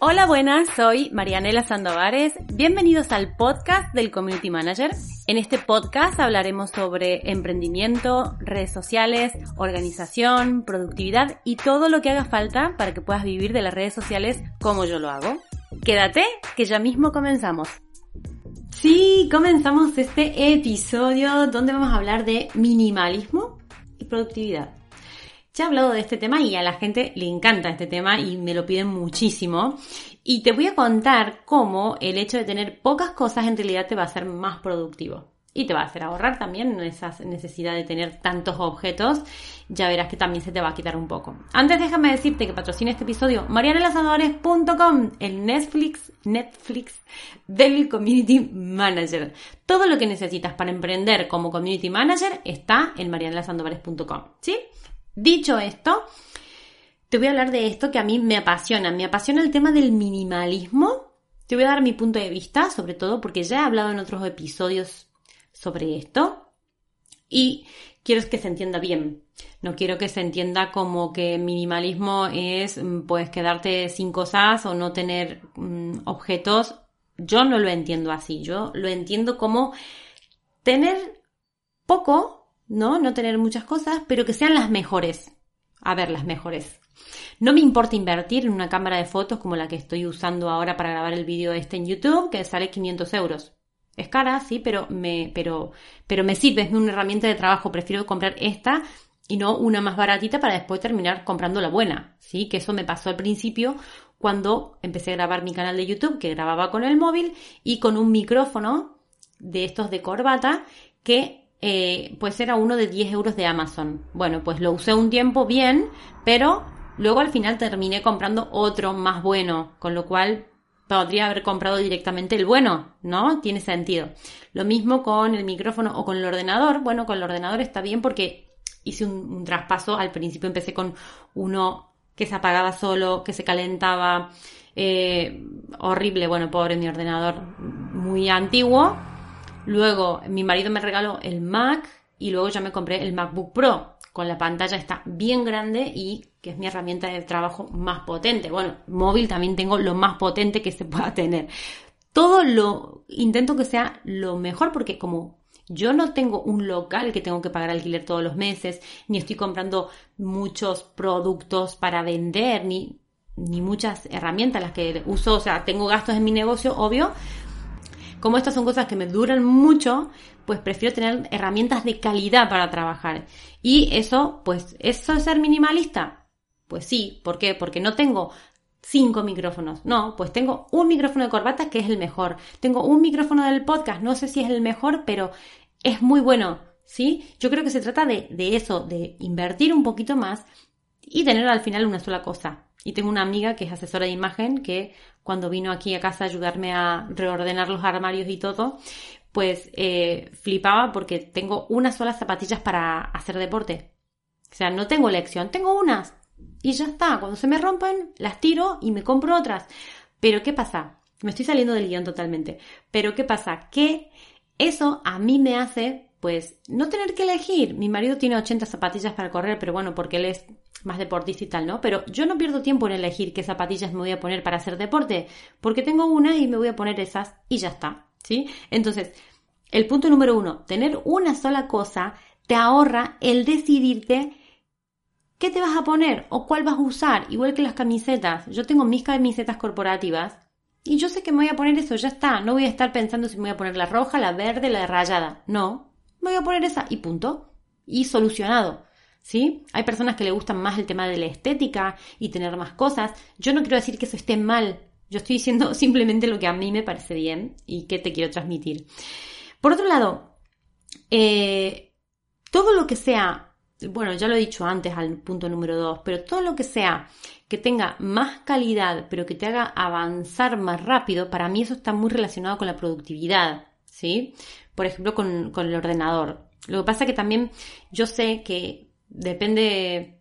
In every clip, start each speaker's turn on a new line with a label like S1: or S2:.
S1: Hola, buenas, soy Marianela Sandovares. Bienvenidos al podcast del Community Manager. En este podcast hablaremos sobre emprendimiento, redes sociales, organización, productividad y todo lo que haga falta para que puedas vivir de las redes sociales como yo lo hago. Quédate, que ya mismo comenzamos. Sí, comenzamos este episodio donde vamos a hablar de minimalismo y productividad. Ya he hablado de este tema y a la gente le encanta este tema y me lo piden muchísimo. Y te voy a contar cómo el hecho de tener pocas cosas en realidad te va a hacer más productivo. Y te va a hacer ahorrar también esa necesidad de tener tantos objetos. Ya verás que también se te va a quitar un poco. Antes déjame decirte que patrocina este episodio marianelasadores.com, el Netflix, Netflix del Community Manager. Todo lo que necesitas para emprender como Community Manager está en marianelasandovares.com. ¿Sí? Dicho esto, te voy a hablar de esto que a mí me apasiona. Me apasiona el tema del minimalismo. Te voy a dar mi punto de vista, sobre todo porque ya he hablado en otros episodios sobre esto. Y quiero que se entienda bien. No quiero que se entienda como que minimalismo es pues quedarte sin cosas o no tener mm, objetos. Yo no lo entiendo así. Yo lo entiendo como tener poco ¿no? No tener muchas cosas, pero que sean las mejores. A ver, las mejores. No me importa invertir en una cámara de fotos como la que estoy usando ahora para grabar el vídeo este en YouTube, que sale 500 euros. Es cara, sí, pero me, pero, pero me sirve, es una herramienta de trabajo. Prefiero comprar esta y no una más baratita para después terminar comprando la buena, ¿sí? Que eso me pasó al principio cuando empecé a grabar mi canal de YouTube, que grababa con el móvil y con un micrófono de estos de corbata que eh, pues era uno de 10 euros de Amazon. Bueno, pues lo usé un tiempo bien, pero luego al final terminé comprando otro más bueno, con lo cual podría haber comprado directamente el bueno, ¿no? Tiene sentido. Lo mismo con el micrófono o con el ordenador. Bueno, con el ordenador está bien porque hice un, traspaso. Al principio empecé con uno que se apagaba solo, que se calentaba. Eh, horrible, bueno, pobre mi ordenador muy antiguo Luego mi marido me regaló el Mac y luego ya me compré el MacBook Pro con la pantalla está bien grande y que es mi herramienta de trabajo más potente. Bueno, móvil también tengo lo más potente que se pueda tener. Todo lo intento que sea lo mejor porque como yo no tengo un local que tengo que pagar alquiler todos los meses, ni estoy comprando muchos productos para vender, ni, ni muchas herramientas las que uso, o sea, tengo gastos en mi negocio, obvio, como estas son cosas que me duran mucho, pues prefiero tener herramientas de calidad para trabajar. Y eso, pues, ¿eso es ser minimalista? Pues sí, ¿por qué? Porque no tengo cinco micrófonos. No, pues tengo un micrófono de corbata que es el mejor. Tengo un micrófono del podcast, no sé si es el mejor, pero es muy bueno. ¿Sí? Yo creo que se trata de, de eso, de invertir un poquito más y tener al final una sola cosa. Y tengo una amiga que es asesora de imagen que cuando vino aquí a casa a ayudarme a reordenar los armarios y todo, pues eh, flipaba porque tengo unas solas zapatillas para hacer deporte. O sea, no tengo elección, tengo unas. Y ya está, cuando se me rompen, las tiro y me compro otras. Pero ¿qué pasa? Me estoy saliendo del guion totalmente. Pero ¿qué pasa? Que eso a mí me hace pues no tener que elegir. Mi marido tiene 80 zapatillas para correr, pero bueno, porque él es más deportista y tal, ¿no? Pero yo no pierdo tiempo en elegir qué zapatillas me voy a poner para hacer deporte, porque tengo una y me voy a poner esas y ya está, ¿sí? Entonces, el punto número uno, tener una sola cosa te ahorra el decidirte qué te vas a poner o cuál vas a usar, igual que las camisetas. Yo tengo mis camisetas corporativas y yo sé que me voy a poner eso, ya está. No voy a estar pensando si me voy a poner la roja, la verde, la rayada. No, me voy a poner esa y punto. Y solucionado. ¿Sí? Hay personas que le gustan más el tema de la estética y tener más cosas. Yo no quiero decir que eso esté mal. Yo estoy diciendo simplemente lo que a mí me parece bien y que te quiero transmitir. Por otro lado, eh, todo lo que sea bueno, ya lo he dicho antes al punto número dos, pero todo lo que sea que tenga más calidad, pero que te haga avanzar más rápido, para mí eso está muy relacionado con la productividad, ¿sí? Por ejemplo, con, con el ordenador. Lo que pasa que también yo sé que depende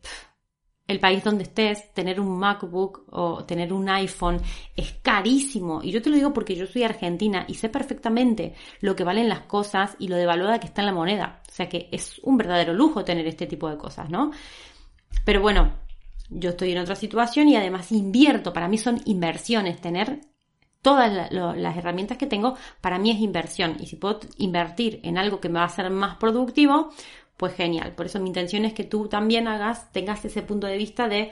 S1: el país donde estés, tener un MacBook o tener un iPhone es carísimo. Y yo te lo digo porque yo soy argentina y sé perfectamente lo que valen las cosas y lo devaluada que está en la moneda. O sea que es un verdadero lujo tener este tipo de cosas, ¿no? Pero bueno, yo estoy en otra situación y además invierto. Para mí son inversiones. Tener todas las herramientas que tengo, para mí es inversión. Y si puedo invertir en algo que me va a hacer más productivo, pues genial. Por eso mi intención es que tú también hagas, tengas ese punto de vista de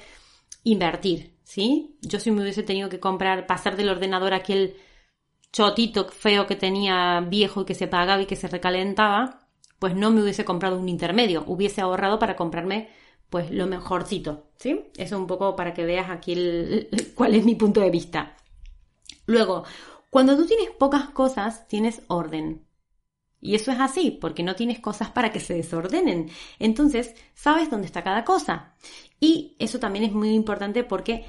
S1: invertir, ¿sí? Yo si me hubiese tenido que comprar, pasar del ordenador aquel chotito feo que tenía viejo y que se pagaba y que se recalentaba, pues no me hubiese comprado un intermedio, hubiese ahorrado para comprarme pues lo mejorcito, ¿sí? Eso un poco para que veas aquí cuál es mi punto de vista. Luego, cuando tú tienes pocas cosas, tienes orden. Y eso es así, porque no tienes cosas para que se desordenen. Entonces, sabes dónde está cada cosa. Y eso también es muy importante porque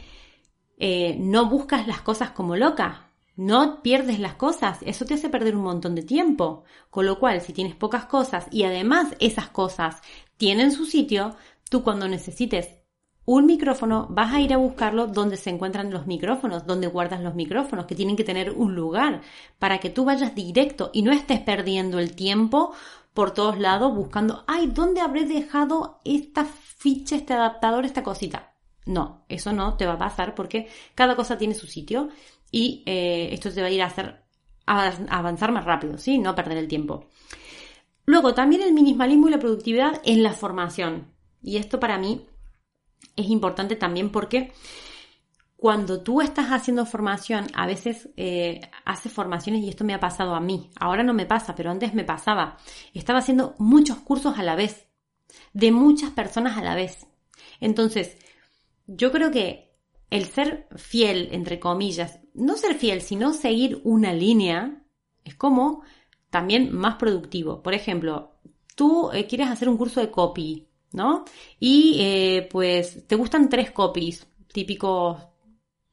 S1: eh, no buscas las cosas como loca. No pierdes las cosas. Eso te hace perder un montón de tiempo. Con lo cual, si tienes pocas cosas y además esas cosas tienen su sitio, tú cuando necesites un micrófono, vas a ir a buscarlo donde se encuentran los micrófonos, donde guardas los micrófonos, que tienen que tener un lugar para que tú vayas directo y no estés perdiendo el tiempo por todos lados buscando, ay, ¿dónde habré dejado esta ficha, este adaptador, esta cosita? No, eso no te va a pasar porque cada cosa tiene su sitio y eh, esto te va a ir a hacer avanzar más rápido, ¿sí? No perder el tiempo. Luego, también el minimalismo y la productividad en la formación. Y esto para mí es importante también porque cuando tú estás haciendo formación, a veces eh, haces formaciones y esto me ha pasado a mí. Ahora no me pasa, pero antes me pasaba. Estaba haciendo muchos cursos a la vez, de muchas personas a la vez. Entonces, yo creo que el ser fiel, entre comillas, no ser fiel, sino seguir una línea, es como también más productivo. Por ejemplo, tú eh, quieres hacer un curso de copy ¿no? Y eh, pues te gustan tres copies, típicos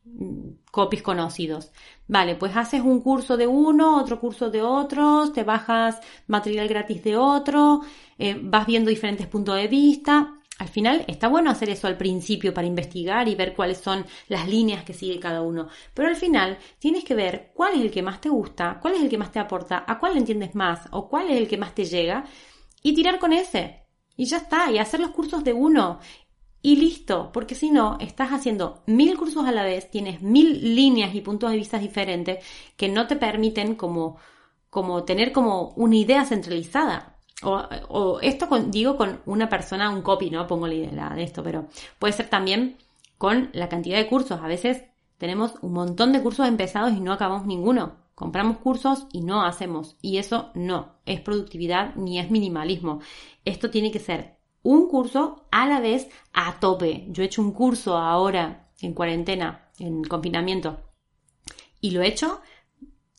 S1: mm, copies conocidos. Vale, pues haces un curso de uno, otro curso de otros, te bajas material gratis de otro, eh, vas viendo diferentes puntos de vista. Al final está bueno hacer eso al principio para investigar y ver cuáles son las líneas que sigue cada uno. Pero al final tienes que ver cuál es el que más te gusta, cuál es el que más te aporta, a cuál entiendes más o cuál es el que más te llega y tirar con ese. Y ya está, y hacer los cursos de uno. Y listo, porque si no, estás haciendo mil cursos a la vez, tienes mil líneas y puntos de vista diferentes que no te permiten como, como tener como una idea centralizada. O, o esto digo con una persona, un copy, no pongo la idea de esto, pero puede ser también con la cantidad de cursos. A veces tenemos un montón de cursos empezados y no acabamos ninguno. Compramos cursos y no hacemos. Y eso no es productividad ni es minimalismo. Esto tiene que ser un curso a la vez a tope. Yo he hecho un curso ahora en cuarentena, en confinamiento. Y lo he hecho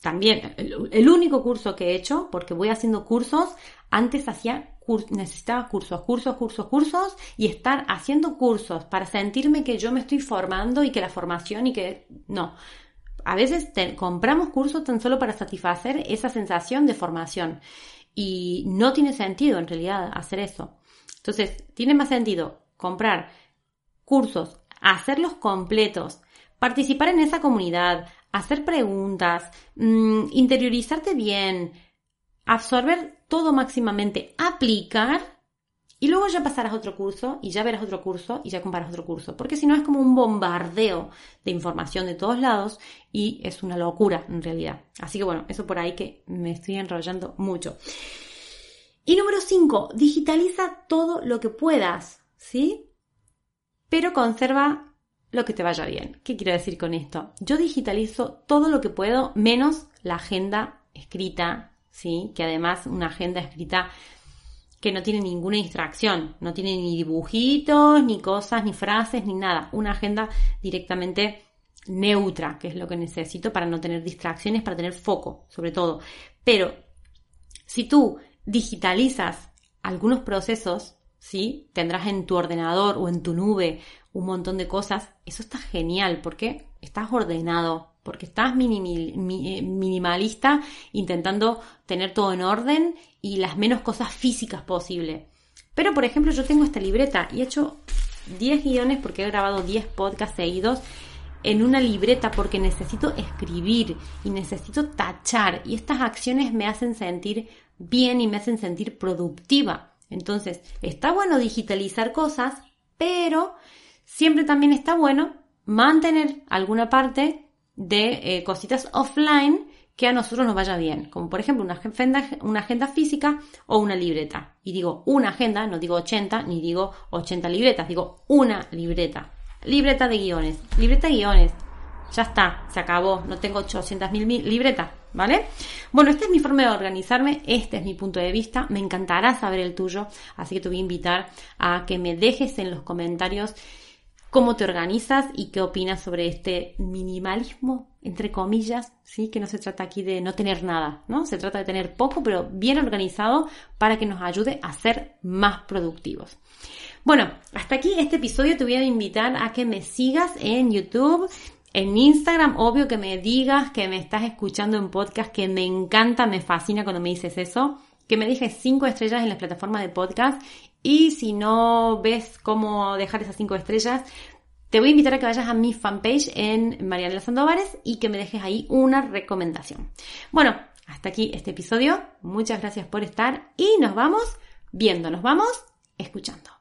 S1: también, el, único curso que he hecho, porque voy haciendo cursos, antes hacía necesitaba cursos, cursos, cursos, cursos y estar haciendo cursos para sentirme que yo me estoy formando y que la formación y que no a veces compramos cursos tan solo para satisfacer esa sensación de formación y no tiene sentido en realidad hacer eso. Entonces, tiene más sentido comprar cursos, hacerlos completos, participar en esa comunidad, hacer preguntas, mm, interiorizarte bien, absorber todo máximamente, aplicar y luego ya pasarás otro curso y ya verás otro curso y ya comparas otro curso. Porque si no es como un bombardeo de información de todos lados y es una locura en realidad. Así que bueno, eso por ahí que me estoy enrollando mucho. Y número 5, digitaliza todo lo que puedas, ¿sí? Pero conserva lo que te vaya bien. ¿Qué quiero decir con esto? Yo digitalizo todo lo que puedo menos la agenda escrita, ¿sí? Que además una agenda escrita que no tiene ninguna distracción, no tiene ni dibujitos, ni cosas, ni frases, ni nada. Una agenda directamente neutra, que es lo que necesito para no tener distracciones, para tener foco, sobre todo. Pero si tú digitalizas algunos procesos, ¿sí? Tendrás en tu ordenador o en tu nube un montón de cosas. Eso está genial porque estás ordenado, porque estás eh, minimalista intentando tener todo en orden y las menos cosas físicas posible. Pero, por ejemplo, yo tengo esta libreta y he hecho 10 guiones porque he grabado 10 podcasts seguidos en una libreta porque necesito escribir y necesito tachar y estas acciones me hacen sentir bien y me hacen sentir productiva. Entonces, está bueno digitalizar cosas, pero siempre también está bueno mantener alguna parte de eh, cositas offline que a nosotros nos vaya bien, como por ejemplo una agenda, una agenda física o una libreta. Y digo una agenda, no digo 80 ni digo 80 libretas, digo una libreta. Libreta de guiones, libreta de guiones. Ya está, se acabó, no tengo 800.000 libretas, ¿vale? Bueno, esta es mi forma de organizarme, este es mi punto de vista, me encantará saber el tuyo, así que te voy a invitar a que me dejes en los comentarios cómo te organizas y qué opinas sobre este minimalismo, entre comillas, ¿sí? Que no se trata aquí de no tener nada, ¿no? Se trata de tener poco, pero bien organizado para que nos ayude a ser más productivos. Bueno, hasta aquí este episodio te voy a invitar a que me sigas en YouTube, en Instagram, obvio que me digas que me estás escuchando en podcast, que me encanta, me fascina cuando me dices eso, que me dejes cinco estrellas en las plataformas de podcast y si no ves cómo dejar esas cinco estrellas, te voy a invitar a que vayas a mi fanpage en Mariana Sandovares y que me dejes ahí una recomendación. Bueno, hasta aquí este episodio. Muchas gracias por estar y nos vamos viendo, nos vamos escuchando.